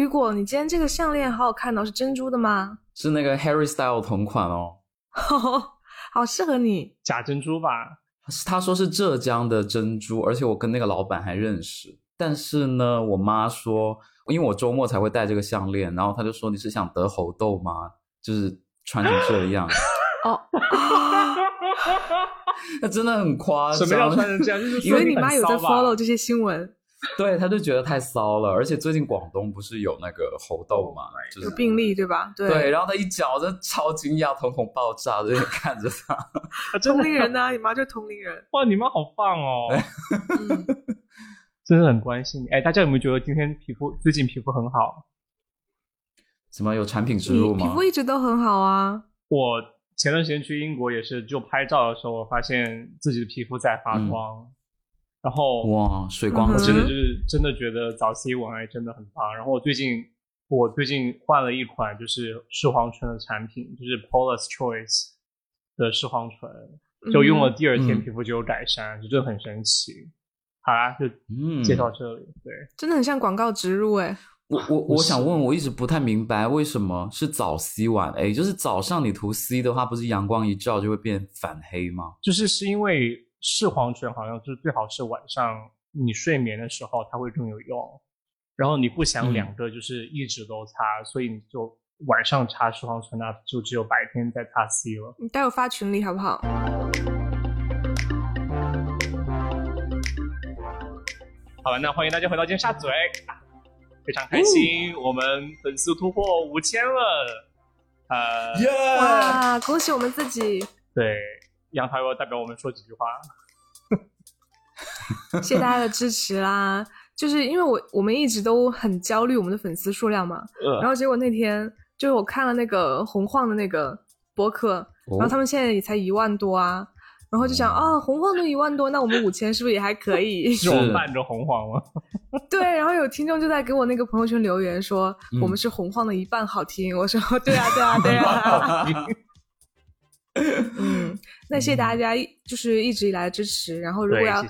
雨果，你今天这个项链好好看哦，是珍珠的吗？是那个 Harry Style 同款哦，好适合你。假珍珠吧？他说是浙江的珍珠，而且我跟那个老板还认识。但是呢，我妈说，因为我周末才会戴这个项链，然后她就说你是想得猴痘吗？就是穿成这样。哦，那真的很夸张。什么要穿成这样？就是因为你妈有在 follow 这些新闻。对，他就觉得太骚了，而且最近广东不是有那个猴痘嘛，就是有病例对吧？对，然后他一脚就超惊讶，瞳孔爆炸，就看着他。同龄人呐，你妈就同龄人。哇，你妈好棒哦，真的很关心你。哎，大家有没有觉得今天皮肤最近皮肤很好？什么有产品植入吗？皮肤一直都很好啊。我前段时间去英国也是，就拍照的时候，我发现自己的皮肤在发光。然后哇，水光真的就是真的觉得早 C 文爱真的很棒。然后我最近我最近换了一款就是视黄醇的产品，就是 Paula's Choice 的视黄醇，就用了第二天皮肤就有改善，就真的很神奇。好啦，就介绍这里。对，真的很像广告植入哎。我我我想问，我一直不太明白为什么是早 C 晚 A，就是早上你涂 C 的话，不是阳光一照就会变反黑吗？就是是因为。视黄醇好像就是最好是晚上你睡眠的时候它会更有用，然后你不想两个就是一直都擦，所以你就晚上擦视黄醇，那就只有白天再擦 C 了。你待会发群里好不好？好了，那欢迎大家回到尖沙咀，非常开心，我们粉丝突破五千了，呃，哇，恭喜我们自己。对。杨桃要代表我们说几句话，谢谢大家的支持啦！就是因为我我们一直都很焦虑我们的粉丝数量嘛，然后结果那天就是我看了那个红晃的那个博客，然后他们现在也才一万多啊，然后就想啊，红晃都一万多，那我们五千是不是也还可以？是我伴着红晃吗？对，然后有听众就在给我那个朋友圈留言说，我们是红晃的一半好听。我说对啊，对啊，对啊。嗯，那谢谢大家，就是一直以来的支持。然后，如果要你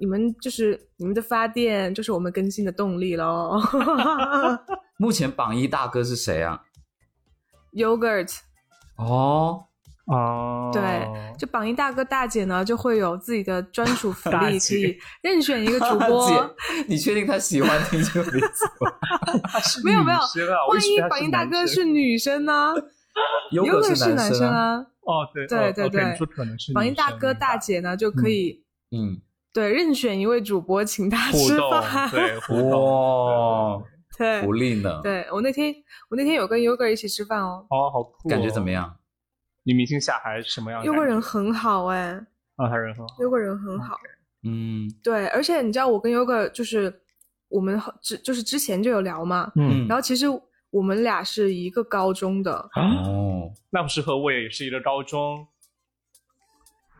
你们就是你们的发电，就是我们更新的动力喽。目前榜一大哥是谁啊？Yogurt。哦哦，对，就榜一大哥大姐呢，就会有自己的专属福利，可以任选一个主播。你确定他喜欢听这个名字吗？没有 没有，万一榜一大哥是女生呢？Yogurt 是男生啊。哦，对对对对，榜一大哥大姐呢就可以，嗯，对，任选一位主播请他吃饭，对，哇，对，福利呢？对我那天我那天有跟 Yoga 一起吃饭哦，哦，好酷，感觉怎么样？女明星下海什么样？Yoga 人很好哎，啊，他人很好，Yoga 人很好，嗯，对，而且你知道我跟 Yoga 就是我们之就是之前就有聊嘛，嗯，然后其实。我们俩是一个高中的哦，那不是和我也是一个高中？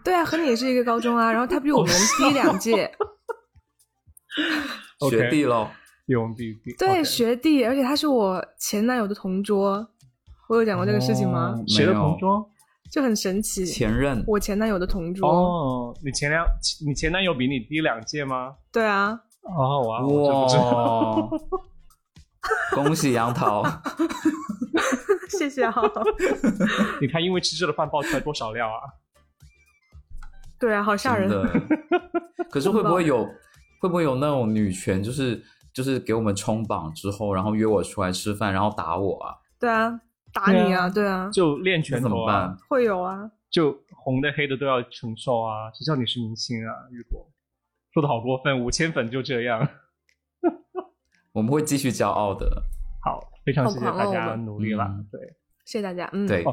对啊，和你也是一个高中啊。然后他比我们低两届，学弟喽，用弟弟。对，学弟，而且他是我前男友的同桌。我有讲过这个事情吗？谁的同桌？就很神奇。前任，我前男友的同桌。哦，你前两，你前男友比你低两届吗？对啊。哦，哇，哇。恭喜杨桃，谢谢啊！你看，因为吃这个饭爆出来多少料啊？对啊，好吓人。可是会不会有会不会有那种女权，就是就是给我们冲榜之后，然后约我出来吃饭，然后打我啊？对啊，打你啊！对啊，就练拳怎么办？会有啊，就红的黑的都要承受啊！谁叫你是明星啊？雨果说的好过分，五千粉就这样。我们会继续骄傲的。好，非常谢谢大家努力了。对，谢谢大家。嗯，对，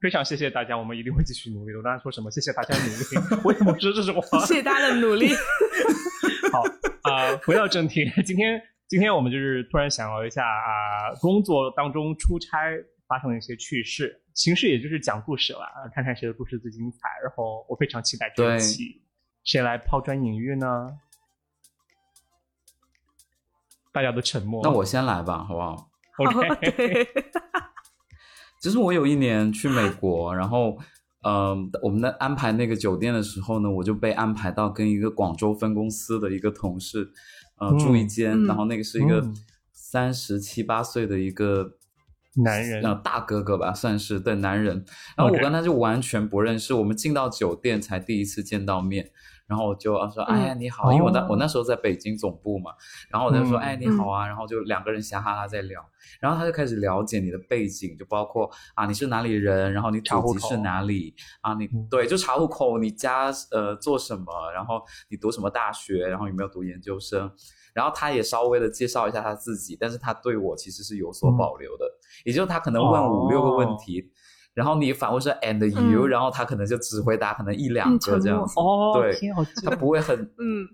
非常谢谢大家，我们一定会继续努力的。我刚才说什么？谢谢大家努力。为什么说这是话？谢谢大家的努力。好啊，回到正题，今天今天我们就是突然想聊一下啊，工作当中出差发生的一些趣事。形式也就是讲故事了，看看谁的故事最精彩。然后我非常期待这一期，谁来抛砖引玉呢？大家都沉默。那我先来吧，好不好？OK。其实我有一年去美国，然后，嗯，我们在安排那个酒店的时候呢，我就被安排到跟一个广州分公司的一个同事，呃，住一间，然后那个是一个三十七八岁的一个男人，大哥哥吧，算是对男人。然后我跟他就完全不认识，我们进到酒店才第一次见到面。然后我就说：“哎呀，你好！”因为我那我那时候在北京总部嘛。然后我就说：“哎，你好啊！”然后就两个人嘻哈哈在聊。然后他就开始了解你的背景，就包括啊，你是哪里人？然后你祖籍是哪里？啊，你对，就查户口，你家呃做什么？然后你读什么大学？然后有没有读研究生？然后他也稍微的介绍一下他自己，但是他对我其实是有所保留的，也就是他可能问五六个问题。然后你反问说 and you，然后他可能就只回答可能一两个这样子，哦对，他不会很 嗯，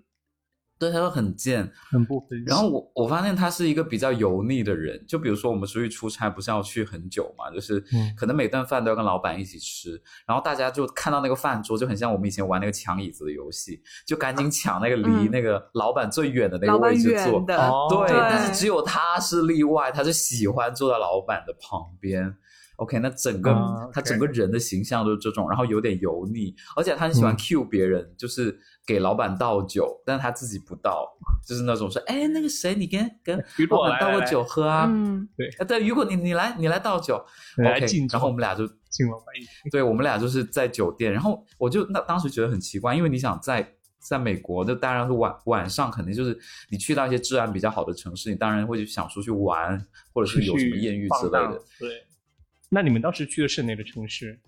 对，他会很贱，很不分。然后我我发现他是一个比较油腻的人，就比如说我们出去出差不是要去很久嘛，就是可能每顿饭都要跟老板一起吃，然后大家就看到那个饭桌就很像我们以前玩那个抢椅子的游戏，就赶紧抢那个离那个老板最远的那个位置坐，对，但是只有他是例外，他是喜欢坐在老板的旁边。OK，那整个他整个人的形象都是这种，然后有点油腻，而且他很喜欢 cue 别人，就是给老板倒酒，但是他自己不倒，就是那种说，哎，那个谁，你跟跟 老板倒个酒喝啊？嗯，对，对，如果你你来，你来倒酒，OK，然后我们俩就敬老板对，我们俩就是在酒店，然后我就那当时觉得很奇怪，因为你想在在美国，那当然是晚晚上肯定就是你去到一些治安比较好的城市，你当然会想出去玩，或者是有什么艳遇之类的，对。那你们当时去的是哪个城市？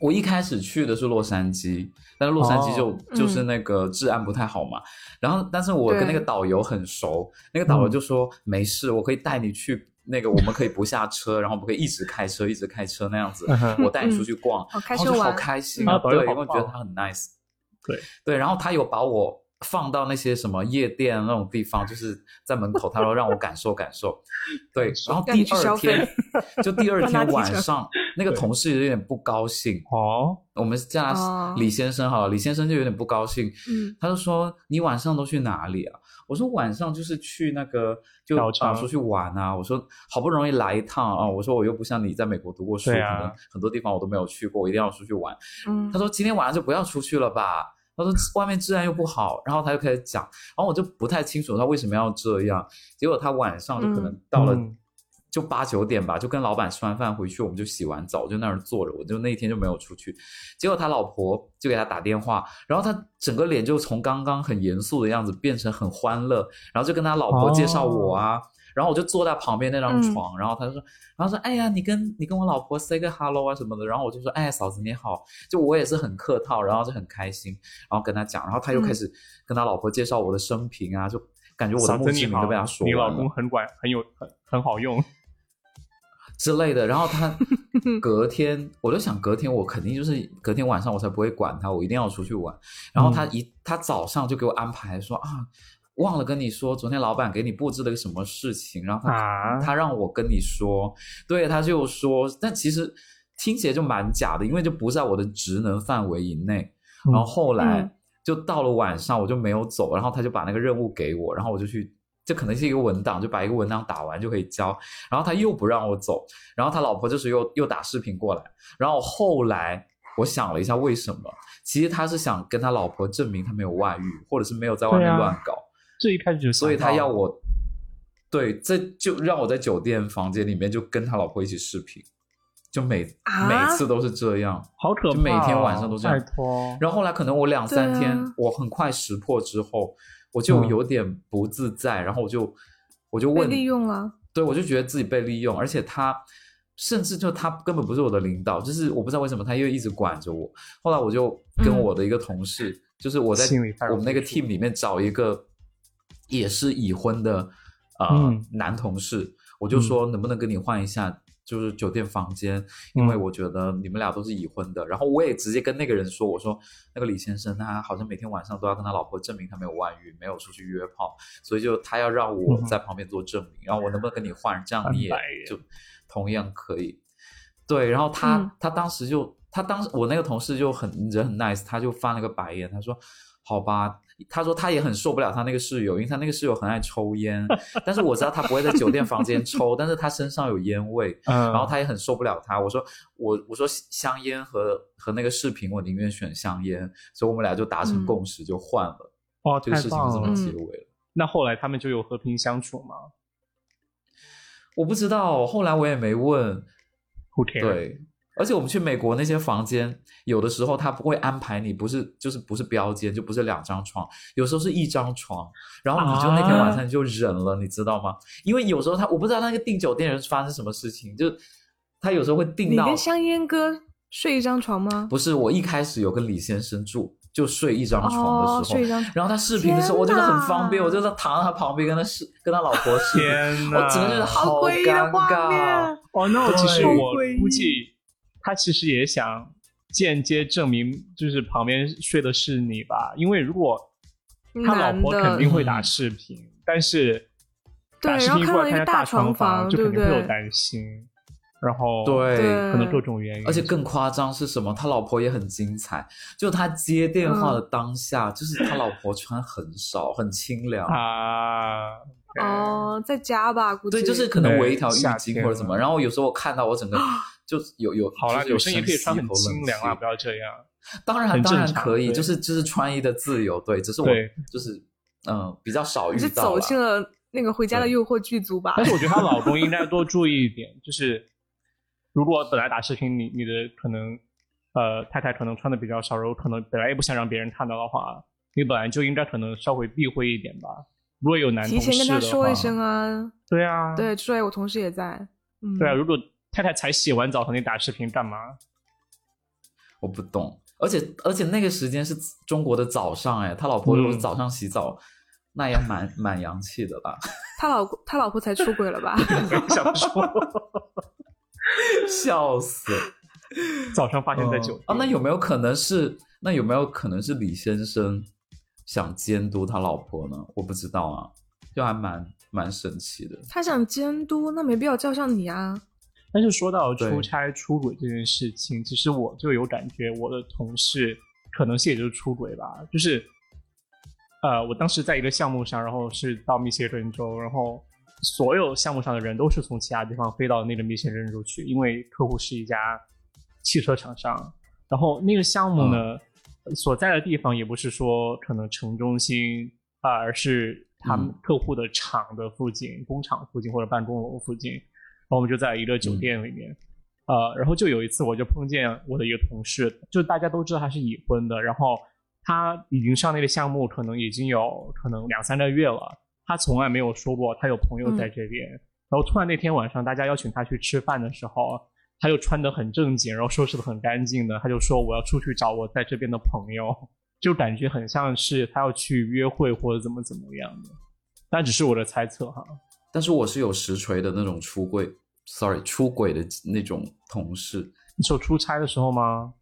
我一开始去的是洛杉矶，但是洛杉矶就就是那个治安不太好嘛。然后，但是我跟那个导游很熟，那个导游就说没事，我可以带你去那个，我们可以不下车，然后我们可以一直开车，一直开车那样子，我带你出去逛，然后就好开心啊！对，因为觉得他很 nice。对对，然后他有把我。放到那些什么夜店那种地方，就是在门口，他说让我感受感受。对，然后第二天就第二天 晚上，那个同事有点不高兴哦。我们叫他李先生哈，李先生就有点不高兴。嗯，他就说你晚上都去哪里啊？我说晚上就是去那个就啊出去玩啊。我说好不容易来一趟啊，我说我又不像你在美国读过书，可能很多地方我都没有去过，我一定要出去玩。嗯，他说今天晚上就不要出去了吧。他说外面治安又不好，然后他就开始讲，然后我就不太清楚他为什么要这样。结果他晚上就可能到了就八九点吧，就跟老板吃完饭回去，我们就洗完澡就那儿坐着，我就那一天就没有出去。结果他老婆就给他打电话，然后他整个脸就从刚刚很严肃的样子变成很欢乐，然后就跟他老婆介绍我啊。然后我就坐在旁边那张床，然后他就说，然后说，哎呀，你跟你跟我老婆 say 个 hello 啊什么的，然后我就说，哎，嫂子你好，就我也是很客套，然后就很开心，然后跟他讲，然后他又开始跟他老婆介绍我的生平啊，就感觉我的墓志铭都被他说你老公很管，很有很很好用。之类的，然后他 隔天，我就想隔天我肯定就是隔天晚上我才不会管他，我一定要出去玩，然后他一他早上就给我安排说啊。忘了跟你说，昨天老板给你布置了个什么事情，然后他他让我跟你说，对，他就说，但其实听起来就蛮假的，因为就不在我的职能范围以内。然后后来就到了晚上，我就没有走，然后他就把那个任务给我，然后我就去，这可能是一个文档，就把一个文档打完就可以交。然后他又不让我走，然后他老婆就是又又打视频过来，然后后来我想了一下，为什么？其实他是想跟他老婆证明他没有外遇，或者是没有在外面乱搞。这一开始就，所以他要我，对，这就让我在酒店房间里面就跟他老婆一起视频，就每每次都是这样，好可怕，就每天晚上都这样。然后后来可能我两三天，我很快识破之后，我就有点不自在，然后我就我就问，利用了，对我就觉得自己被利用，而且他甚至就他根本不是我的领导，就是我不知道为什么他又一直管着我。后来我就跟我的一个同事，就是我在我们那个 team 里面找一个。也是已婚的，呃，男同事，我就说能不能跟你换一下，就是酒店房间，因为我觉得你们俩都是已婚的。然后我也直接跟那个人说，我说那个李先生他好像每天晚上都要跟他老婆证明他没有外遇，没有出去约炮，所以就他要让我在旁边做证明。然后我能不能跟你换，这样你也就同样可以。对，然后他他当时就他当时我那个同事就很人很 nice，他就翻了个白眼，他说。好吧，他说他也很受不了他那个室友，因为他那个室友很爱抽烟。但是我知道他不会在酒店房间抽，但是他身上有烟味，然后他也很受不了他。我说我我说香烟和和那个视频，我宁愿选香烟，所以我们俩就达成共识，就换了。哦，这个事情这么结尾了。那后来他们就有和平相处吗？我不知道，后来我也没问。对，而且我们去美国那些房间，有的时候他不会安排你，不是就是不是标间，就不是两张床，有时候是一张床，然后你就那天晚上就忍了，你知道吗？因为有时候他我不知道那个订酒店人发生什么事情，就他有时候会订到。你跟香烟哥睡一张床吗？不是，我一开始有跟李先生住。就睡一张床的时候，然后他视频的时候，我觉得很方便，我就在躺在他旁边跟他视跟他老婆视天我真的觉得好尴尬。哦，那其实我估计他其实也想间接证明，就是旁边睡的是你吧？因为如果他老婆肯定会打视频，但是打视频过来看大床房，就肯定会有担心。然后对，可能各种原因，而且更夸张是什么？他老婆也很精彩，就他接电话的当下，就是他老婆穿很少，很清凉啊。哦，在家吧，估计对，就是可能围一条浴巾或者什么。然后有时候我看到我整个 就有有好啦，有声音可以穿很清凉啊，不要这样。当然当然可以，就是就是穿衣的自由，对，只是我就是嗯比较少遇到。是走进了那个《回家的诱惑》剧组吧？但是我觉得她老公应该多注意一点，就是。如果本来打视频，你你的可能，呃，太太可能穿的比较少，然后可能本来也不想让别人看到的话，你本来就应该可能稍微避讳一点吧。如果有男提前跟他说一声啊。对啊。对，所以我同事也在。嗯。对啊，如果太太才洗完澡和你打视频干嘛？我不懂，而且而且那个时间是中国的早上，哎，他老婆如果早上洗澡，那也蛮 蛮洋气的吧？他老他老婆才出轨了吧？想说。笑死！早上发现在酒店啊，那有没有可能是？那有没有可能是李先生想监督他老婆呢？我不知道啊，就还蛮蛮神奇的。他想监督，那没必要叫上你啊。但是说到出差出轨这件事情，其实我就有感觉，我的同事可能性也就是出轨吧。就是，呃，我当时在一个项目上，然后是到密歇根州，然后。所有项目上的人都是从其他地方飞到那个密歇根州去，因为客户是一家汽车厂商。然后那个项目呢，所在的地方也不是说可能城中心啊，而是他们客户的厂的附近、工厂附近或者办公楼附近。然后我们就在一个酒店里面，呃，然后就有一次我就碰见我的一个同事，就大家都知道他是已婚的，然后他已经上那个项目，可能已经有可能两三个月了。他从来没有说过他有朋友在这边，然后突然那天晚上大家邀请他去吃饭的时候，他就穿得很正经，然后收拾得很干净的，他就说我要出去找我在这边的朋友，就感觉很像是他要去约会或者怎么怎么样的，但只是我的猜测哈。但是我是有实锤的那种出柜，sorry 出轨的那种同事。你说出差的时候吗？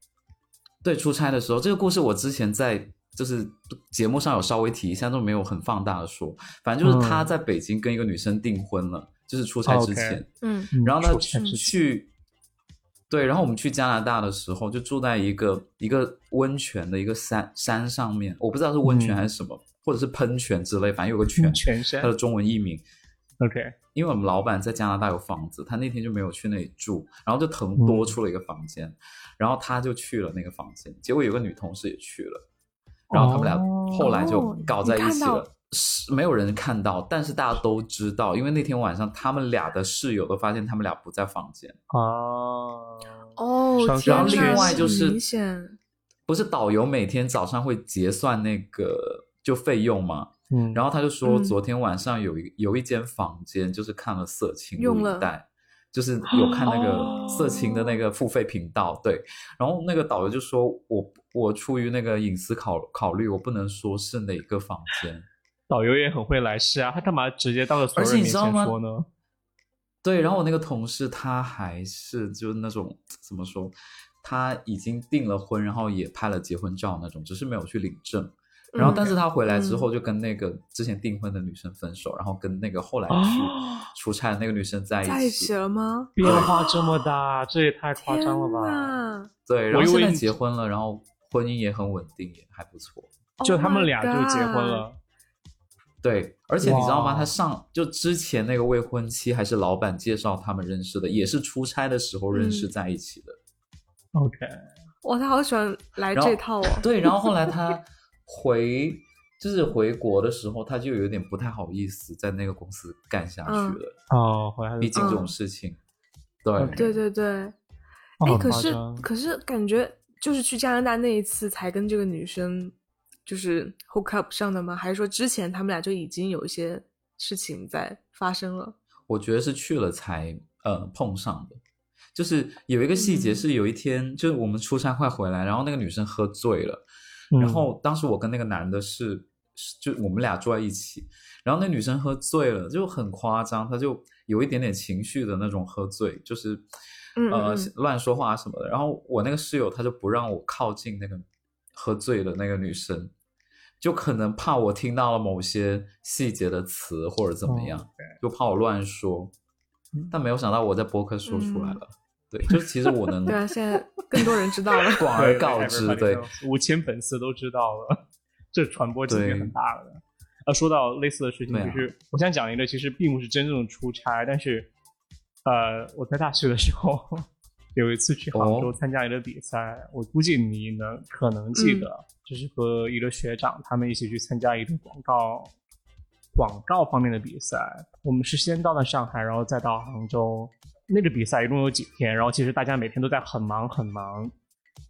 对，出差的时候，这个故事我之前在。就是节目上有稍微提一下，都没有很放大的说。反正就是他在北京跟一个女生订婚了，就是出差之前。嗯，然后呢去，对，然后我们去加拿大的时候，就住在一个一个温泉的一个山山上面，我不知道是温泉还是什么，或者是喷泉之类，反正有个泉，泉山，它的中文译名。OK，因为我们老板在加拿大有房子，他那天就没有去那里住，然后就腾多出了一个房间，然后他就去了那个房间，结果有个女同事也去了。然后他们俩后来就搞在一起了，是没有人看到，但是大家都知道，因为那天晚上他们俩的室友都发现他们俩不在房间啊。哦，然后另外就是不是导游每天早上会结算那个就费用吗？嗯，然后他就说昨天晚上有一有一间房间就是看了色情录影带。就是有看那个色情的那个付费频道，对，然后那个导游就说：“我我出于那个隐私考考虑，我不能说是哪个房间。”导游也很会来事啊，他干嘛直接到了所有人面前说呢？对，然后我那个同事他还是就是那种怎么说，他已经订了婚，然后也拍了结婚照那种，只是没有去领证。然后，但是他回来之后就跟那个之前订婚的女生分手，然后跟那个后来去出差的那个女生在一起。在一起了吗？变化这么大，这也太夸张了吧！对，然后现在结婚了，然后婚姻也很稳定，也还不错。就他们俩就结婚了。对，而且你知道吗？他上就之前那个未婚妻还是老板介绍他们认识的，也是出差的时候认识在一起的。OK，哇，他好喜欢来这套哦。对，然后后来他。回就是回国的时候，他就有点不太好意思在那个公司干下去了。哦，回来毕竟这种事情，对对对对。哎，可是可是感觉就是去加拿大那一次才跟这个女生就是 hook up 上的吗？还是说之前他们俩就已经有一些事情在发生了？我觉得是去了才呃碰上的。就是有一个细节是有一天，就是我们出差快回来，然后那个女生喝醉了，然后当时我跟那个男的是就我们俩坐在一起，然后那女生喝醉了就很夸张，她就有一点点情绪的那种喝醉，就是呃乱说话什么的。然后我那个室友他就不让我靠近那个喝醉的那个女生，就可能怕我听到了某些细节的词或者怎么样，就怕我乱说。但没有想到我在播客说出来了。对，就是其实我能对啊，现在更多人知道了，广而告之，对，五千粉丝都知道了，这传播级别很大了。啊，说到类似的事情，就是我想讲一个，其实并不是真正的出差，但是呃，我在大学的时候有一次去杭州参加一个比赛，我估计你能可能记得，就是和一个学长他们一起去参加一个广告广告方面的比赛。我们是先到了上海，然后再到杭州。那个比赛一共有几天？然后其实大家每天都在很忙很忙，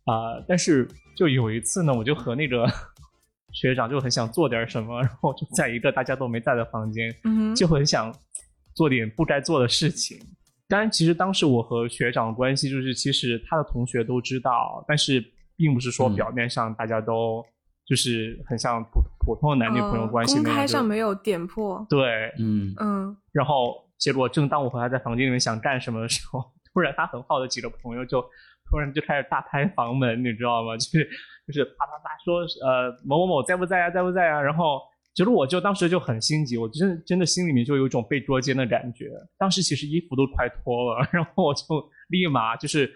啊！但是就有一次呢，我就和那个 学长就很想做点什么，然后就在一个大家都没在的房间，就很想做点不该做的事情。当然，其实当时我和学长的关系就是，其实他的同学都知道，但是并不是说表面上大家都就是很像普普通的男女朋友关系公开上没有点破。对，嗯嗯，然后。结果正当我和他在房间里面想干什么的时候，突然他很好的几个朋友就突然就开始大拍房门，你知道吗？就是就是啪啪啪说呃某某某在不在啊，在不在啊？然后其实我就当时就很心急，我真真的心里面就有一种被捉奸的感觉。当时其实衣服都快脱了，然后我就立马就是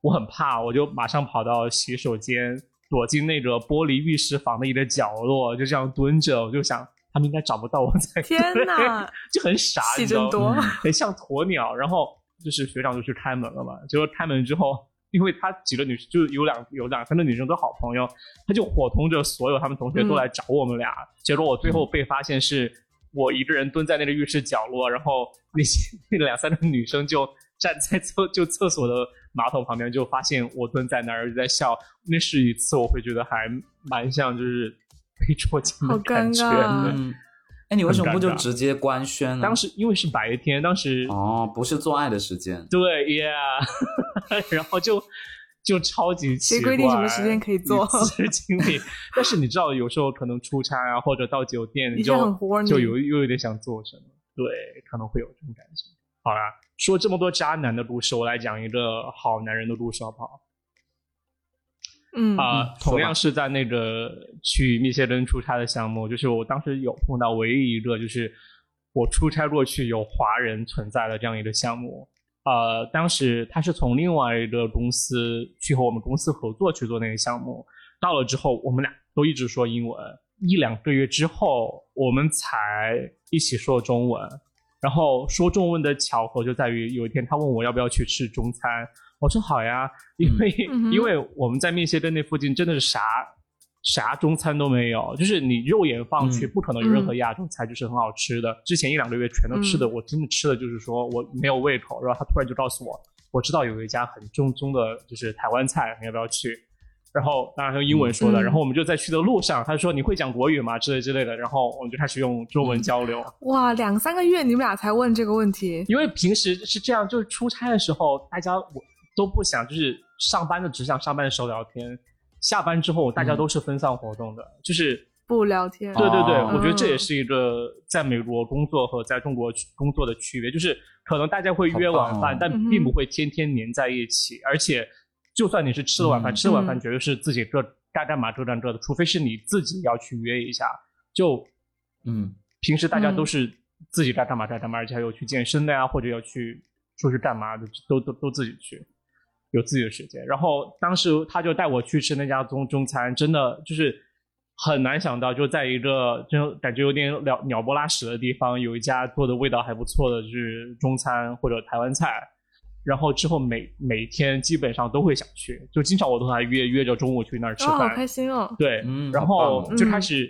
我很怕，我就马上跑到洗手间，躲进那个玻璃浴室房的一个角落，就这样蹲着，我就想。他们应该找不到我在。天哪，就很傻，你知道吗，很像鸵鸟。然后就是学长就去开门了嘛。结果开门之后，因为他几个女就有两有两三个女生都好朋友，他就伙同着所有他们同学都来找我们俩。结果我最后被发现是我一个人蹲在那个浴室角落，然后那些那两三个女生就站在厕就厕所的马桶旁边，就发现我蹲在那儿就在笑。那是一次我会觉得还蛮像就是。被捉奸的感觉，嗯，哎，你为什么不就直接官宣呢？当时因为是白天，当时哦，不是做爱的时间，对，Yeah，然后就就超级奇怪，谁规定什么时间可以做？经历，但是你知道，有时候可能出差啊，或者到酒店，你就就有又有点想做什么，对，可能会有这种感觉。好啦，说这么多渣男的故事，我来讲一个好男人的故事，好不好？嗯啊，同样是在那个去密歇根出差的项目，就是我当时有碰到唯一一个，就是我出差过去有华人存在的这样一个项目。呃，当时他是从另外一个公司去和我们公司合作去做那个项目，到了之后我们俩都一直说英文，一两个月之后我们才一起说中文。然后说中文的巧合就在于有一天他问我要不要去吃中餐。我说好呀，因为因为我们在密歇根那附近真的是啥啥中餐都没有，就是你肉眼放去不可能有任何亚洲菜，就是很好吃的。之前一两个月全都吃的，我真的吃的就是说我没有胃口。然后他突然就告诉我，我知道有一家很正宗的，就是台湾菜，你要不要去？然后当然用英文说的。然后我们就在去的路上，他说你会讲国语吗？之类之类的。然后我们就开始用中文交流。哇，两三个月你们俩才问这个问题？因为平时是这样，就是出差的时候，大家我。都不想，就是上班的只想上班的时候聊天，下班之后大家都是分散活动的，就是不聊天。对对对，我觉得这也是一个在美国工作和在中国工作的区别，就是可能大家会约晚饭，但并不会天天黏在一起。而且，就算你是吃了晚饭，吃了晚饭绝对是自己各该干嘛各干各的，除非是你自己要去约一下。就嗯，平时大家都是自己该干嘛该干嘛，而且还有去健身的呀，或者要去出去干嘛的，都都都自己去。有自己的时间，然后当时他就带我去吃那家中中餐，真的就是很难想到，就在一个就感觉有点鸟鸟不拉屎的地方，有一家做的味道还不错的，就是中餐或者台湾菜。然后之后每每天基本上都会想去，就经常我都还约约着中午去那儿吃饭，好开心哦。对，然后就开始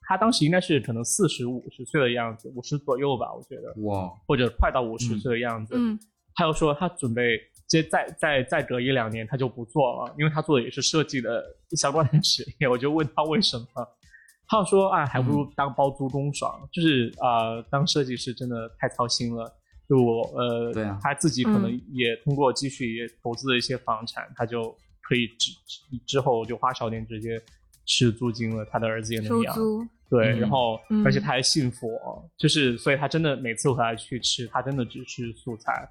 他当时应该是可能四十五十岁的样子，五十左右吧，我觉得哇，或者快到五十岁的样子。嗯，他又说他准备接再再再隔一两年他就不做了，因为他做的也是设计的相关的职业。我就问他为什么，他说啊，还不如当包租公爽，就是啊，当设计师真的太操心了。就我呃，对啊，他自己可能也通过积蓄也投资了一些房产，他就可以之之后就花少点直接吃租金了，他的儿子也能养。对，然后而且他还信佛，就是所以他真的每次回来去吃，他真的只吃素菜，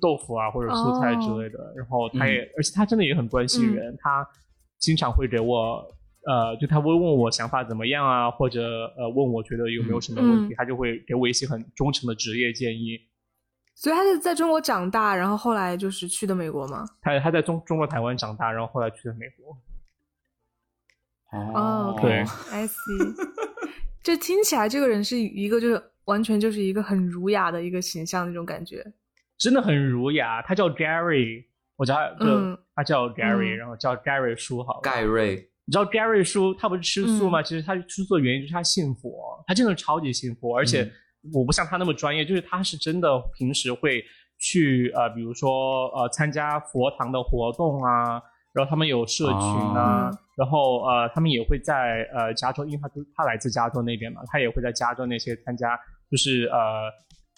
豆腐啊或者蔬菜之类的。然后他也，而且他真的也很关心人，他经常会给我呃，就他会问我想法怎么样啊，或者呃问我觉得有没有什么问题，他就会给我一些很忠诚的职业建议。所以他是在中国长大，然后后来就是去的美国吗？他他在中中国台湾长大，然后后来去的美国。哦，对，I see。这听起来这个人是一个就是完全就是一个很儒雅的一个形象那种感觉，真的很儒雅。他叫 Gary，我叫他，嗯他叫 Gary，然后叫 Gary 叔好。盖瑞，你知道 Gary 叔他不是吃素吗？其实他吃素的原因就是他信佛，他真的超级信佛，而且。我不像他那么专业，就是他是真的平时会去呃，比如说呃，参加佛堂的活动啊，然后他们有社群啊，然后呃，他们也会在呃加州，因为他他来自加州那边嘛，他也会在加州那些参加，就是呃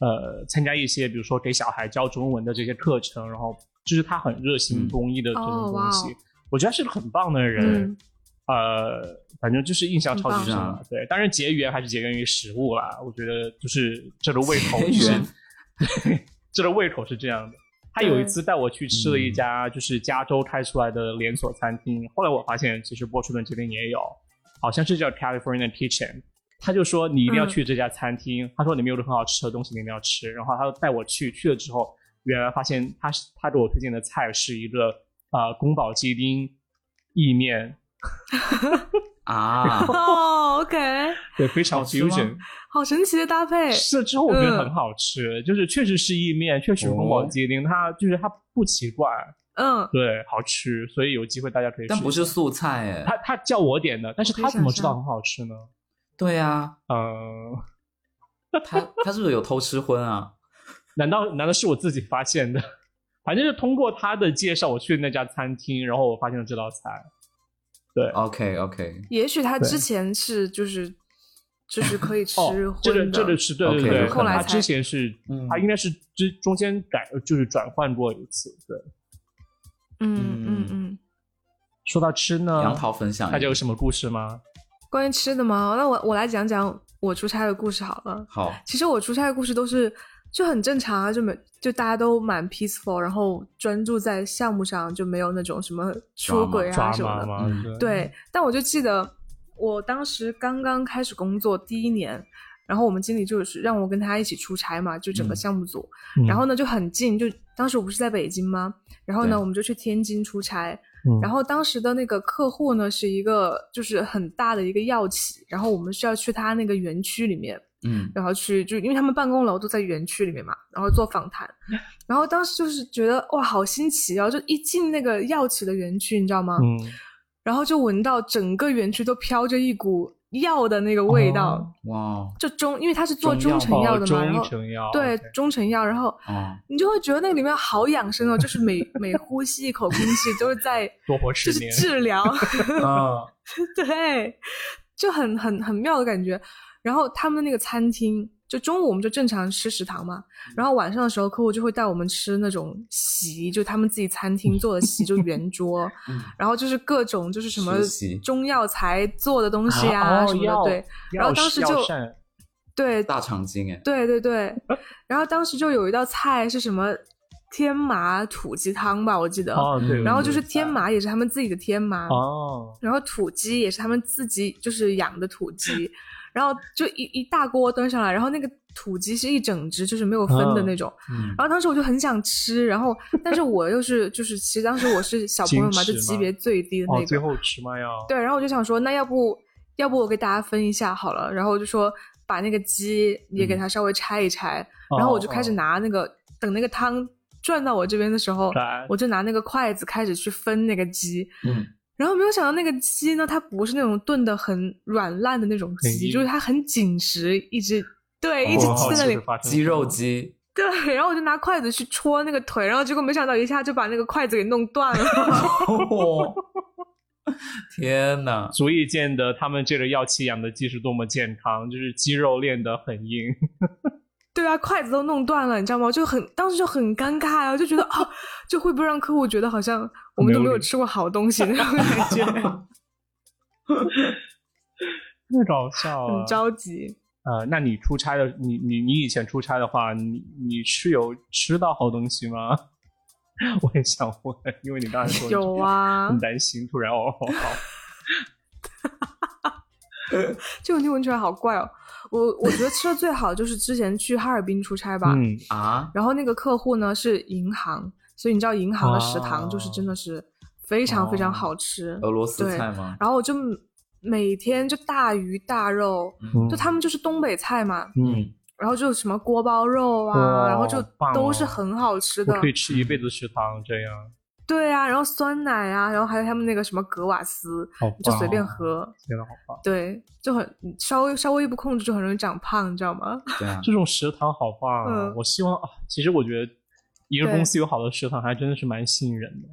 呃参加一些比如说给小孩教中文的这些课程，然后就是他很热心公益的这种东西，我觉得是个很棒的人。呃，反正就是印象超级深了。对，当然结缘还是结缘于食物啦。我觉得就是这个胃 口是，这个胃口是这样的。他有一次带我去吃了一家就是加州开出来的连锁餐厅，后来我发现其实波士顿这边也有，好像是叫 California Kitchen。他就说你一定要去这家餐厅，他说里面有很好吃的东西，你一定要吃。然后他就带我去，去了之后，原来发现他是他给我推荐的菜是一个呃宫保鸡丁意面。啊哦，OK，对，非常 fusion，好神奇的搭配。吃了之后我觉得很好吃，就是确实是意面，确实宫保鸡丁，它就是它不奇怪，嗯，对，好吃，所以有机会大家可以。但不是素菜哎，他他叫我点的，但是他怎么知道很好吃呢？对呀，嗯，他他是不是有偷吃荤啊？难道难道是我自己发现的？反正是通过他的介绍，我去那家餐厅，然后我发现了这道菜。对，OK OK，也许他之前是就是就是可以 吃荤的，这个这个是对对对，后来他之前是他应该是之中间改就是转换过一次，对，嗯嗯嗯。说到吃呢，杨桃分享，大家有什么故事吗？关于吃的吗？那我我来讲讲我出差的故事好了。好，其实我出差的故事都是。就很正常啊，就没就大家都蛮 peaceful，然后专注在项目上，就没有那种什么出轨啊什么的。对，但我就记得我当时刚刚开始工作第一年，然后我们经理就是让我跟他一起出差嘛，就整个项目组，然后呢就很近，就当时我不是在北京吗？然后呢我们就去天津出差，然后当时的那个客户呢是一个就是很大的一个药企，然后我们需要去他那个园区里面。嗯，然后去就因为他们办公楼都在园区里面嘛，然后做访谈，然后当时就是觉得哇，好新奇啊！就一进那个药企的园区，你知道吗？嗯，然后就闻到整个园区都飘着一股药的那个味道，哇！就中，因为它是做中成药的嘛，然后对中成药，然后你就会觉得那个里面好养生哦，就是每每呼吸一口空气都是在 多活十年，就是治疗 啊，对，就很很很妙的感觉。然后他们那个餐厅，就中午我们就正常吃食堂嘛，然后晚上的时候客户就会带我们吃那种席，就他们自己餐厅做的席，就圆桌，然后就是各种就是什么中药材做的东西啊什么的，对。然后当时就对大肠经哎，对对对。然后当时就有一道菜是什么天麻土鸡汤吧，我记得。哦，对。然后就是天麻也是他们自己的天麻哦，然后土鸡也是他们自己就是养的土鸡。然后就一一大锅端上来，然后那个土鸡是一整只，就是没有分的那种。然后当时我就很想吃，然后但是我又是就是其实当时我是小朋友嘛，就级别最低的那个。最后吃嘛？要对，然后我就想说，那要不要不我给大家分一下好了？然后我就说把那个鸡也给它稍微拆一拆，然后我就开始拿那个等那个汤转到我这边的时候，我就拿那个筷子开始去分那个鸡。嗯。然后没有想到那个鸡呢，它不是那种炖的很软烂的那种鸡，就是它很紧实，一直对一直鸡在那里，鸡肉鸡。对，然后我就拿筷子去戳那个腿，然后结果没想到一下就把那个筷子给弄断了。天呐，足以见得他们这个药企养的鸡是多么健康，就是肌肉练得很硬。对啊，筷子都弄断了，你知道吗？就很当时就很尴尬啊，就觉得哦，就会不会让客户觉得好像我们都没有吃过好东西那种感觉，太搞笑了，很着急。呃，那你出差的，你你你以前出差的话，你你是有吃到好东西吗？我也想问，因为你刚才说有啊，很担心，突然哦，这种听闻起来好怪哦。我我觉得吃的最好就是之前去哈尔滨出差吧，嗯啊，然后那个客户呢是银行，所以你知道银行的食堂就是真的是非常非常好吃，俄罗斯菜吗？然后我就每天就大鱼大肉，就他们就是东北菜嘛，嗯，然后就什么锅包肉啊，然后就都是很好吃的，可以吃一辈子食堂这样。对啊，然后酸奶啊，然后还有他们那个什么格瓦斯，就随便喝，真的好棒。对，就很稍微稍微一不控制就很容易长胖，你知道吗？对啊，这种食堂好棒啊！我希望啊，其实我觉得一个公司有好的食堂还真的是蛮吸引人的。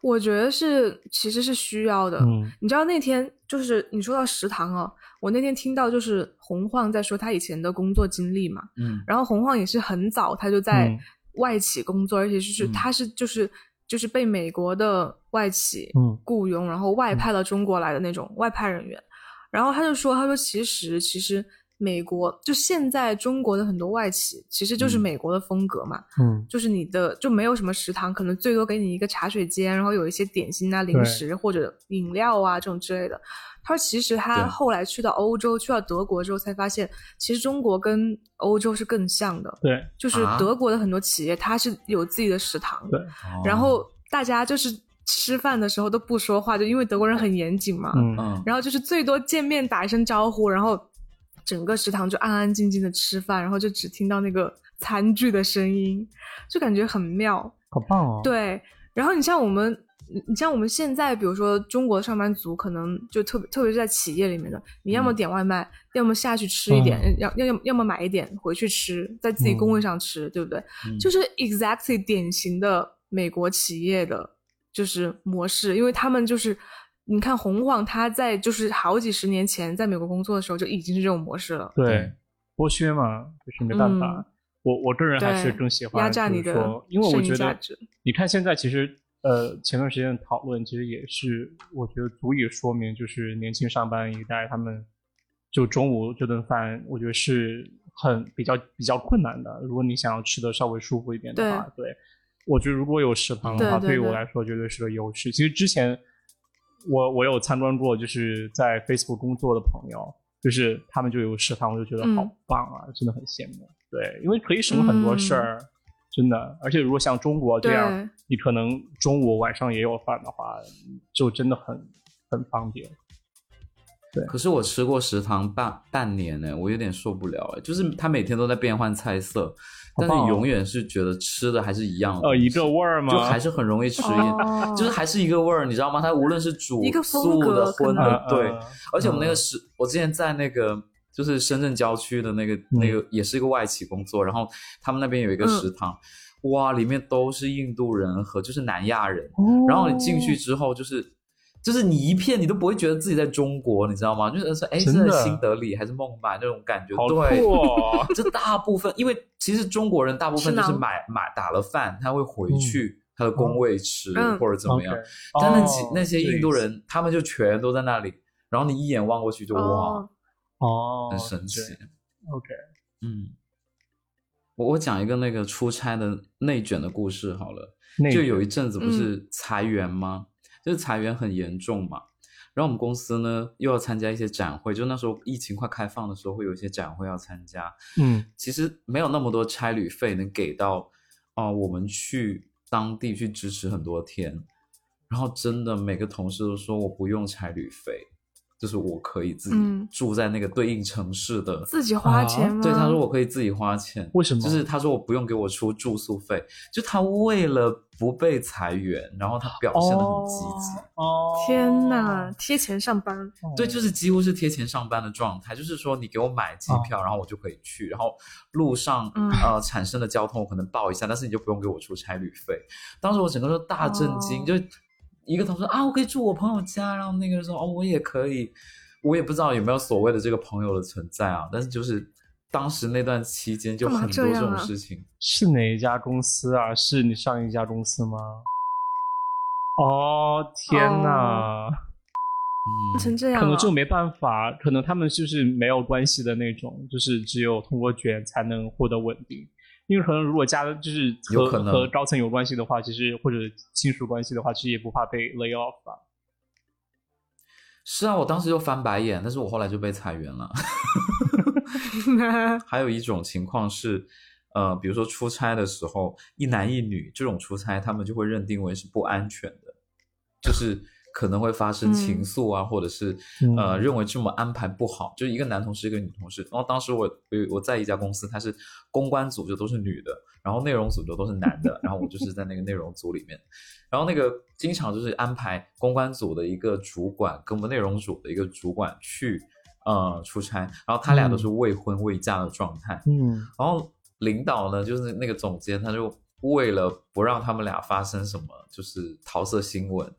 我觉得是，其实是需要的。嗯，你知道那天就是你说到食堂哦，我那天听到就是洪晃在说他以前的工作经历嘛，嗯，然后洪晃也是很早他就在。外企工作，而且就是他是就是就是被美国的外企雇佣，然后外派到中国来的那种外派人员。然后他就说：“他说其实其实美国就现在中国的很多外企其实就是美国的风格嘛，嗯，就是你的就没有什么食堂，可能最多给你一个茶水间，然后有一些点心啊、零食或者饮料啊这种之类的。”他说：“其实他后来去到欧洲，去到德国之后，才发现其实中国跟欧洲是更像的。对，就是德国的很多企业，它是有自己的食堂。对，然后大家就是吃饭的时候都不说话，就因为德国人很严谨嘛。嗯嗯。然后就是最多见面打一声招呼，然后整个食堂就安安静静的吃饭，然后就只听到那个餐具的声音，就感觉很妙。好棒哦！对，然后你像我们。你像我们现在，比如说中国的上班族，可能就特别特别是在企业里面的，你要么点外卖，要么下去吃一点，要要要要么买一点回去吃，在自己工位上吃，对不对？就是 exactly 典型的美国企业的就是模式，因为他们就是你看洪晃他在就是好几十年前在美国工作的时候就已经是这种模式了。对，剥削嘛，就是没办法。我我个人还是更喜欢压榨你的，因为我觉得你看现在其实。呃，前段时间的讨论其实也是，我觉得足以说明，就是年轻上班一代他们就中午这顿饭，我觉得是很比较比较困难的。如果你想要吃的稍微舒服一点的话，对，我觉得如果有食堂的话，对于我来说绝对是个优势。其实之前我我有参观过，就是在 Facebook 工作的朋友，就是他们就有食堂，我就觉得好棒啊，真的很羡慕。对，因为可以省很多事儿。真的，而且如果像中国这样，你可能中午晚上也有饭的话，就真的很很方便。对，可是我吃过食堂半半年呢，我有点受不了哎，就是他每天都在变换菜色，但是永远是觉得吃的还是一样，的，哦，一个味儿吗？就还是很容易吃厌，就是还是一个味儿，你知道吗？它无论是煮素的、荤的，对，而且我们那个食，我之前在那个。就是深圳郊区的那个那个也是一个外企工作，然后他们那边有一个食堂，哇，里面都是印度人和就是南亚人，然后你进去之后就是就是你一片你都不会觉得自己在中国，你知道吗？就是说哎是在新德里还是孟买那种感觉，对，这大部分因为其实中国人大部分就是买买打了饭他会回去他的工位吃或者怎么样，但那几那些印度人他们就全都在那里，然后你一眼望过去就哇。哦，很神奇。OK，嗯，我我讲一个那个出差的内卷的故事好了。就有一阵子不是裁员吗？就是裁员很严重嘛。然后我们公司呢又要参加一些展会，就那时候疫情快开放的时候，会有一些展会要参加。嗯，其实没有那么多差旅费能给到哦，我们去当地去支持很多天。然后真的每个同事都说我不用差旅费。就是我可以自己住在那个对应城市的，自己花钱吗？对，他说我可以自己花钱，为什么？就是他说我不用给我出住宿费，就他为了不被裁员，然后他表现的很积极。哦，天哪，贴钱上班？对，就是几乎是贴钱上班的状态。就是说你给我买机票，然后我就可以去，然后路上呃产生的交通我可能报一下，但是你就不用给我出差旅费。当时我整个都大震惊，就。一个同事啊，我可以住我朋友家，然后那个人说哦，我也可以，我也不知道有没有所谓的这个朋友的存在啊，但是就是当时那段期间就很多这种事情。是哪一家公司啊？是你上一家公司吗？哦，天哪！嗯，成这样，可能就没办法，可能他们就是没有关系的那种，就是只有通过卷才能获得稳定。因为可能如果加就是和和高层有关系的话，其实或者亲属关系的话，其实也不怕被 lay off 吧。是啊，我当时就翻白眼，但是我后来就被裁员了。还有一种情况是，呃，比如说出差的时候，一男一女这种出差，他们就会认定为是不安全的，就是。可能会发生情愫啊，或者是呃认为这么安排不好，就一个男同事一个女同事。然后当时我我在一家公司，他是公关组就都是女的，然后内容组就都是男的，然后我就是在那个内容组里面，然后那个经常就是安排公关组的一个主管跟我们内容组的一个主管去呃出差，然后他俩都是未婚未嫁的状态，嗯，然后领导呢就是那个总监，他就为了不让他们俩发生什么就是桃色新闻。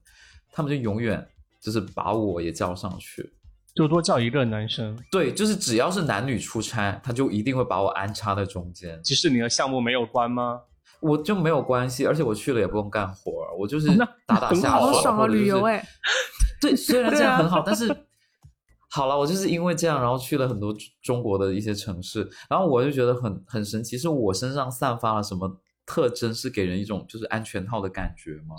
他们就永远就是把我也叫上去，就多叫一个男生。对，就是只要是男女出差，他就一定会把我安插在中间。即使你的项目没有关吗？我就没有关系，而且我去了也不用干活，我就是打打下手。好爽啊，旅游哎！对，虽然 这样很好，但是好了，我就是因为这样，然后去了很多中国的一些城市，然后我就觉得很很神奇，是我身上散发了什么特征，是给人一种就是安全套的感觉吗？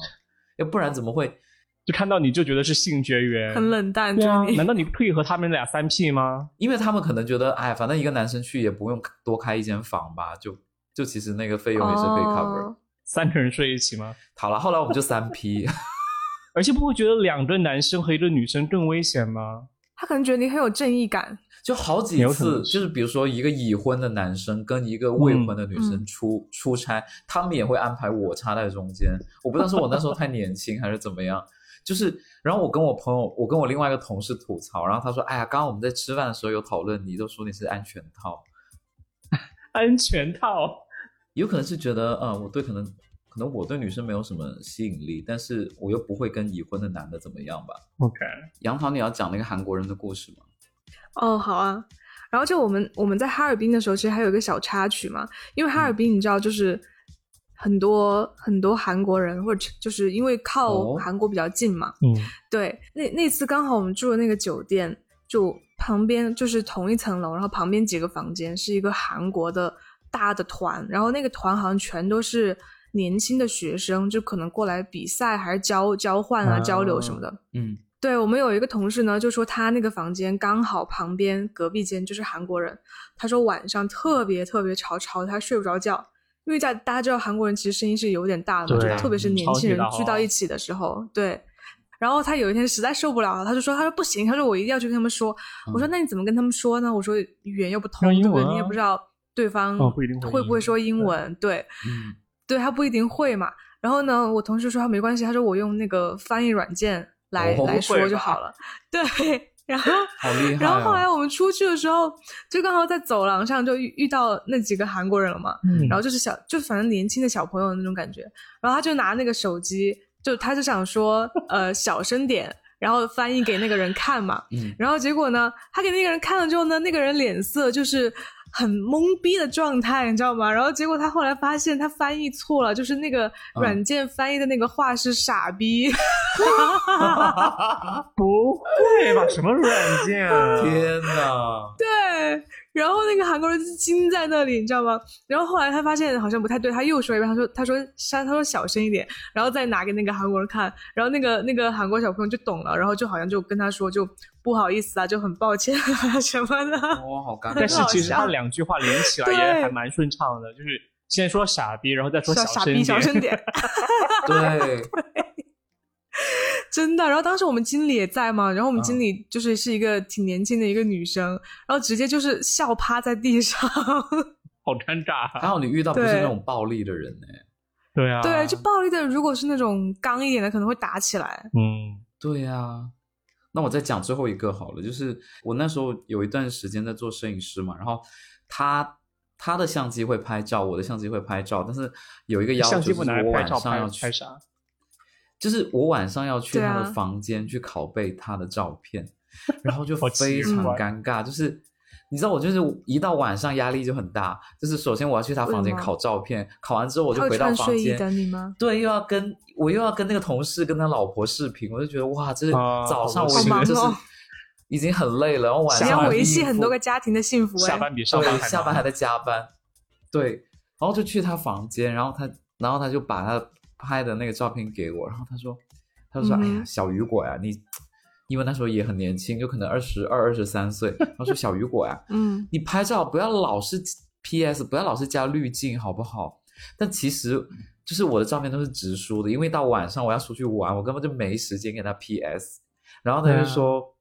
要不然怎么会？就看到你就觉得是性绝缘，很冷淡。对啊，难道你可以和他们俩三 P 吗？因为他们可能觉得，哎，反正一个男生去也不用多开一间房吧，就就其实那个费用也是可以 cover。三个人睡一起吗？好了，后来我们就三 P。而且不会觉得两个男生和一个女生更危险吗？他可能觉得你很有正义感。就好几次，就是比如说一个已婚的男生跟一个未婚的女生出出差，他们也会安排我插在中间。我不知道是我那时候太年轻还是怎么样。就是，然后我跟我朋友，我跟我另外一个同事吐槽，然后他说：“哎呀，刚刚我们在吃饭的时候有讨论，你都说你是安全套，安全套，有可能是觉得，嗯，我对可能可能我对女生没有什么吸引力，但是我又不会跟已婚的男的怎么样吧？OK，杨桃，你要讲那个韩国人的故事吗？哦，好啊。然后就我们我们在哈尔滨的时候，其实还有一个小插曲嘛，因为哈尔滨你知道就是。很多很多韩国人，或者就是因为靠韩国比较近嘛，嗯，对，那那次刚好我们住的那个酒店，就旁边就是同一层楼，然后旁边几个房间是一个韩国的大的团，然后那个团好像全都是年轻的学生，就可能过来比赛还是交交换啊交流什么的，嗯，对我们有一个同事呢，就说他那个房间刚好旁边隔壁间就是韩国人，他说晚上特别特别吵，吵得他睡不着觉。因为在大家知道韩国人其实声音是有点大的，嘛，特别是年轻人聚到一起的时候，对。然后他有一天实在受不了了，他就说：“他说不行，他说我一定要去跟他们说。”我说：“那你怎么跟他们说呢？”我说：“语言又不通，对不对？你也不知道对方会不会说英文，对，对他不一定会嘛。”然后呢，我同事说他没关系，他说我用那个翻译软件来来说就好了，对。然后，然后后来我们出去的时候，就刚好在走廊上就遇遇到那几个韩国人了嘛。然后就是小，就反正年轻的小朋友那种感觉。然后他就拿那个手机，就他就想说，呃，小声点，然后翻译给那个人看嘛。然后结果呢，他给那个人看了之后呢，那个人脸色就是。很懵逼的状态，你知道吗？然后结果他后来发现他翻译错了，就是那个软件翻译的那个话是傻逼。不会吧？什么软件啊？天哪！对。然后那个韩国人就惊在那里，你知道吗？然后后来他发现好像不太对，他又说一遍，他说：“他说他说小声一点。”然后再拿给那个韩国人看，然后那个那个韩国小朋友就懂了，然后就好像就跟他说：“就不好意思啊，就很抱歉 什么的。”哇，好尴尬！但是其实他两句话连起来也还蛮顺畅的，就是先说傻逼，然后再说小声点，小声点。对。真的。然后当时我们经理也在嘛，然后我们经理就是是一个挺年轻的一个女生，然后直接就是笑趴在地上，好尴尬。还好你遇到不是那种暴力的人呢。对啊，对，就暴力的，如果是那种刚一点的，可能会打起来。嗯，对呀。那我再讲最后一个好了，就是我那时候有一段时间在做摄影师嘛，然后他他的相机会拍照，我的相机会拍照，但是有一个要求就是我晚上要去，就是我晚上要去他的房间去拷贝他的照片，然后就 非常尴尬，就是。你知道我就是一到晚上压力就很大，就是首先我要去他房间拷照片，拷完之后我就回到房间等你吗？对，又要跟我又要跟那个同事跟他老婆视频，我就觉得哇，这是早上我已经就是已经很累了，然后晚上要维系很多个家庭的幸福，下班比上班还下班还在加班，对，然后就去他房间，然后他然后他就把他拍的那个照片给我，然后他说他就说哎呀小雨果呀你。因为那时候也很年轻，就可能二十二、二十三岁。他说：“小雨果呀，嗯，你拍照不要老是 P.S，不要老是加滤镜，好不好？”但其实就是我的照片都是直输的，因为到晚上我要出去玩，我根本就没时间给他 P.S。然后他就说：“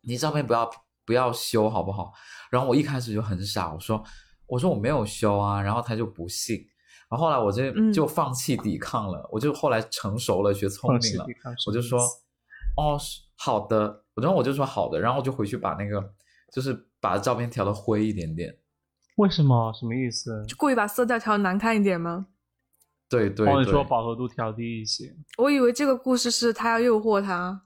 你照片不要不要修，好不好？”然后我一开始就很傻，我说：“我说我没有修啊。”然后他就不信。然后后来我就就放弃抵抗了，我就后来成熟了，学聪明了，我就说：“哦。”好的，然后我就说好的，然后我就回去把那个，就是把照片调的灰一点点。为什么？什么意思？就故意把色调调难看一点吗？对对。或者说饱和度调低一些。我以为这个故事是他要诱惑他。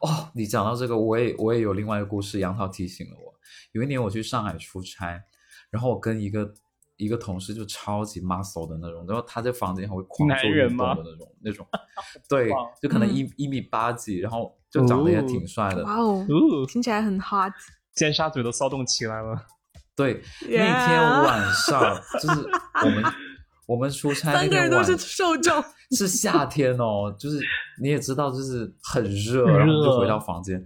哦，你讲到这个，我也我也有另外一个故事。杨涛提醒了我，有一年我去上海出差，然后我跟一个。一个同事就超级 muscle 的那种，然后他在房间还会狂做运动的那种，那种，对，就可能一一米八几，然后就长得也挺帅的。哇哦，听起来很 hot，尖沙咀都骚动起来了。对，那天晚上就是我们 我们出差那天晚上，受众 是夏天哦，就是你也知道，就是很热，然后就回到房间，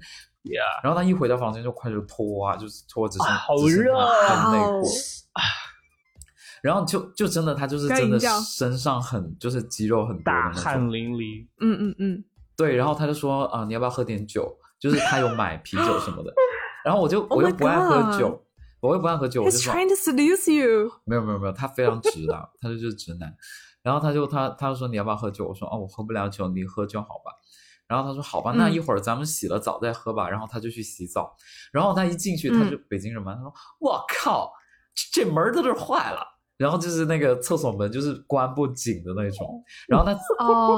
然后他一回到房间就开始脱啊，就是脱只剩好热啊，内裤啊。然后就就真的他就是真的身上很就是肌肉很多的那种，汗淋漓。嗯嗯嗯，对。然后他就说啊，你要不要喝点酒？就是他有买啤酒什么的。然后我就我又不爱喝酒，我又不爱喝酒，我就说。He's trying to seduce you。没有没有没有，他非常直的，他就是直男。然后他就他他就说你要不要喝酒？我说哦，我喝不了酒，你喝就好吧。然后他说好吧，那一会儿咱们洗了澡再喝吧。然后他就去洗澡。然后他一进去，他就北京人嘛，他说我靠，这门都是坏了。然后就是那个厕所门就是关不紧的那种，然后他，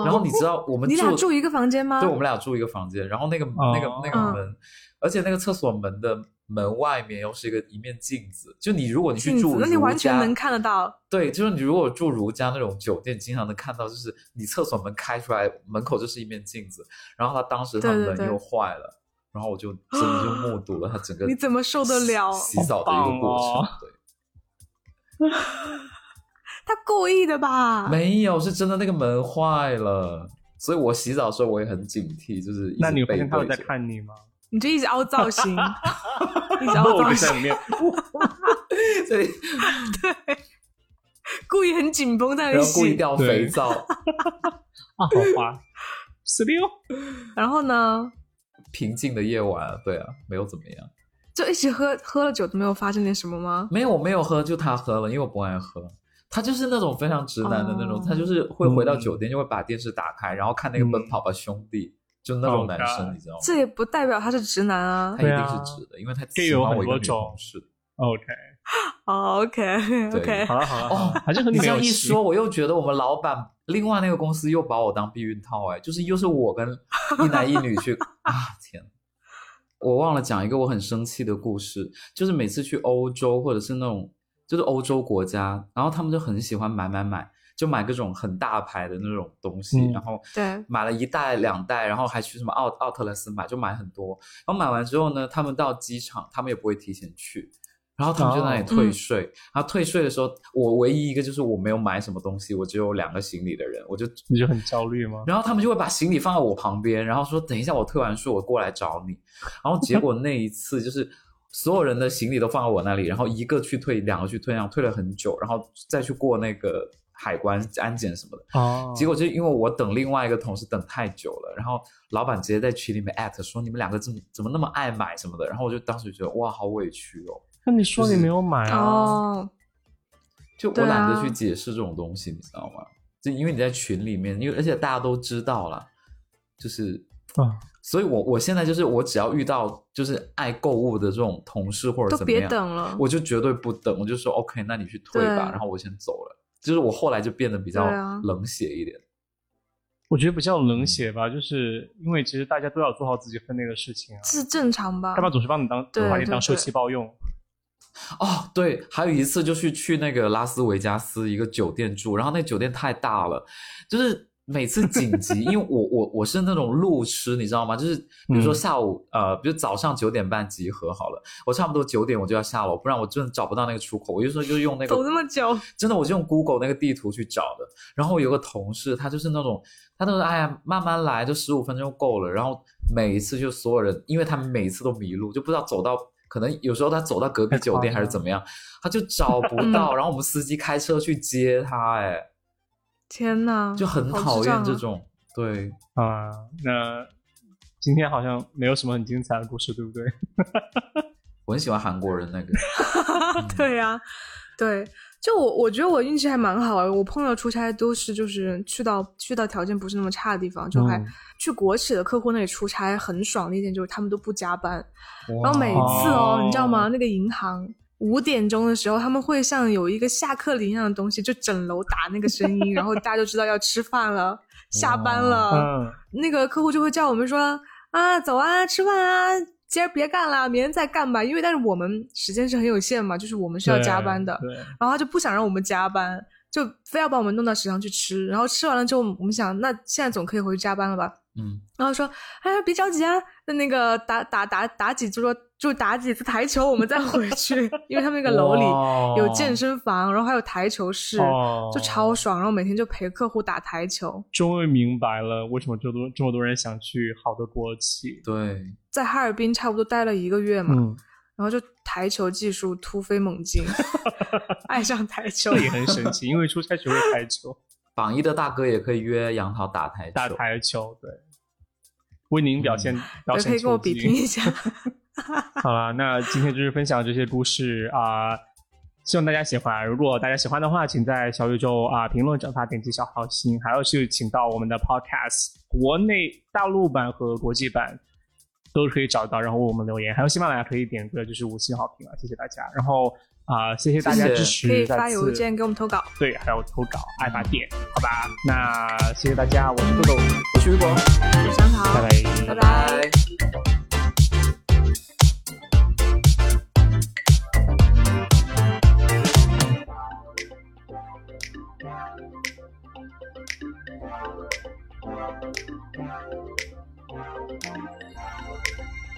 然后你知道我们你俩住一个房间吗？对，我们俩住一个房间，然后那个那个那个门，而且那个厕所门的门外面又是一个一面镜子，就你如果你去住，那你完全能看得到。对，就是你如果住如家那种酒店，经常能看到，就是你厕所门开出来，门口就是一面镜子。然后他当时他门又坏了，然后我就真的就 目睹了他整个你怎么受得了洗澡的一个过程？对。他故意的吧？没有，是真的那个门坏了，所以我洗澡的时候我也很警惕，就是那你发现他有在看你吗？你就一直凹造型，一直凹造型在里面，对对，故意很紧绷在然后故意掉肥皂啊，好滑，十六。然后呢？平静的夜晚，对啊，没有怎么样。就一起喝喝了酒都没有发生点什么吗？没有，我没有喝，就他喝了，因为我不爱喝。他就是那种非常直男的那种，他就是会回到酒店就会把电视打开，然后看那个《奔跑吧兄弟》，就那种男生，你知道吗？这也不代表他是直男啊，他一定是直的，因为他喜欢我一个女同事。OK，OK，OK，好了好了，哦，还是你这样一说，我又觉得我们老板另外那个公司又把我当避孕套，哎，就是又是我跟一男一女去啊，天。我忘了讲一个我很生气的故事，就是每次去欧洲或者是那种就是欧洲国家，然后他们就很喜欢买买买，就买各种很大牌的那种东西，然后对买了一袋两袋，然后还去什么奥奥特莱斯买，就买很多。然后买完之后呢，他们到机场，他们也不会提前去。然后他们就在那里退税，然后退税的时候，我唯一一个就是我没有买什么东西，我只有两个行李的人，我就你就很焦虑吗？然后他们就会把行李放在我旁边，然后说等一下我退完税我过来找你。然后结果那一次就是所有人的行李都放在我那里，然后一个去退，两个去退，然后退了很久，然后再去过那个海关安检什么的。哦，结果就因为我等另外一个同事等太久了，然后老板直接在群里面艾特说你们两个怎么怎么那么爱买什么的，然后我就当时觉得哇，好委屈哦。那你说你没有买啊？就我懒得去解释这种东西，你知道吗？就因为你在群里面，因为而且大家都知道了，就是啊。所以，我我现在就是，我只要遇到就是爱购物的这种同事或者怎么样，别等了，我就绝对不等，我就说 OK，那你去退吧，然后我先走了。就是我后来就变得比较冷血一点。我觉得比较冷血吧，就是因为其实大家都要做好自己分内的事情啊，是正常吧？干嘛总是帮你当把你当受气包用？哦，对，还有一次就是去那个拉斯维加斯一个酒店住，然后那酒店太大了，就是。每次紧急，因为我我我是那种路痴，你知道吗？就是比如说下午呃，比如早上九点半集合好了，我差不多九点我就要下楼，不然我真的找不到那个出口。我就说就用那个走那么久，真的我就用 Google 那个地图去找的。然后有个同事，他就是那种他都是哎呀慢慢来，就十五分钟够了。然后每一次就所有人，因为他们每一次都迷路，就不知道走到可能有时候他走到隔壁酒店还是怎么样，他就找不到。然后我们司机开车去接他，哎。天呐，就很讨厌这种，对啊。那今天好像没有什么很精彩的故事，对不对？我很喜欢韩国人那个。对呀，对，就我我觉得我运气还蛮好的，我碰到出差都是就是去到去到条件不是那么差的地方，就还去国企的客户那里出差，很爽的一点就是他们都不加班，然后每次哦，你知道吗？那个银行。五点钟的时候，他们会像有一个下课铃一样的东西，就整楼打那个声音，然后大家就知道要吃饭了，下班了。嗯，那个客户就会叫我们说啊，走啊，吃饭啊，今儿别干了，明天再干吧。因为但是我们时间是很有限嘛，就是我们需要加班的。然后他就不想让我们加班，就非要把我们弄到食堂去吃。然后吃完了之后，我们想，那现在总可以回去加班了吧？嗯。然后说，哎，别着急啊，那那个打打打打几就说。就打几次台球，我们再回去，因为他们那个楼里有健身房，然后还有台球室，就超爽。然后每天就陪客户打台球。终于明白了为什么这么多这么多人想去好的国企。对，在哈尔滨差不多待了一个月嘛，然后就台球技术突飞猛进，爱上台球也很神奇，因为出差学会台球。榜一的大哥也可以约杨桃打台球，打台球，对，为您表现表现。可以跟我比拼一下。好了，那今天就是分享这些故事啊，希望大家喜欢。如果大家喜欢的话，请在小宇宙啊评论转发点击小号心，还有是请到我们的 Podcast 国内大陆版和国际版都可以找到，然后为我们留言。还有喜马拉雅可以点个就是五星好评啊，谢谢大家。然后啊，谢谢大家支持，可以发邮件给我们投稿。对，还有投稿爱发电，好吧？那谢谢大家，我是豆豆，我是雨果，我是香桃，拜拜，拜拜。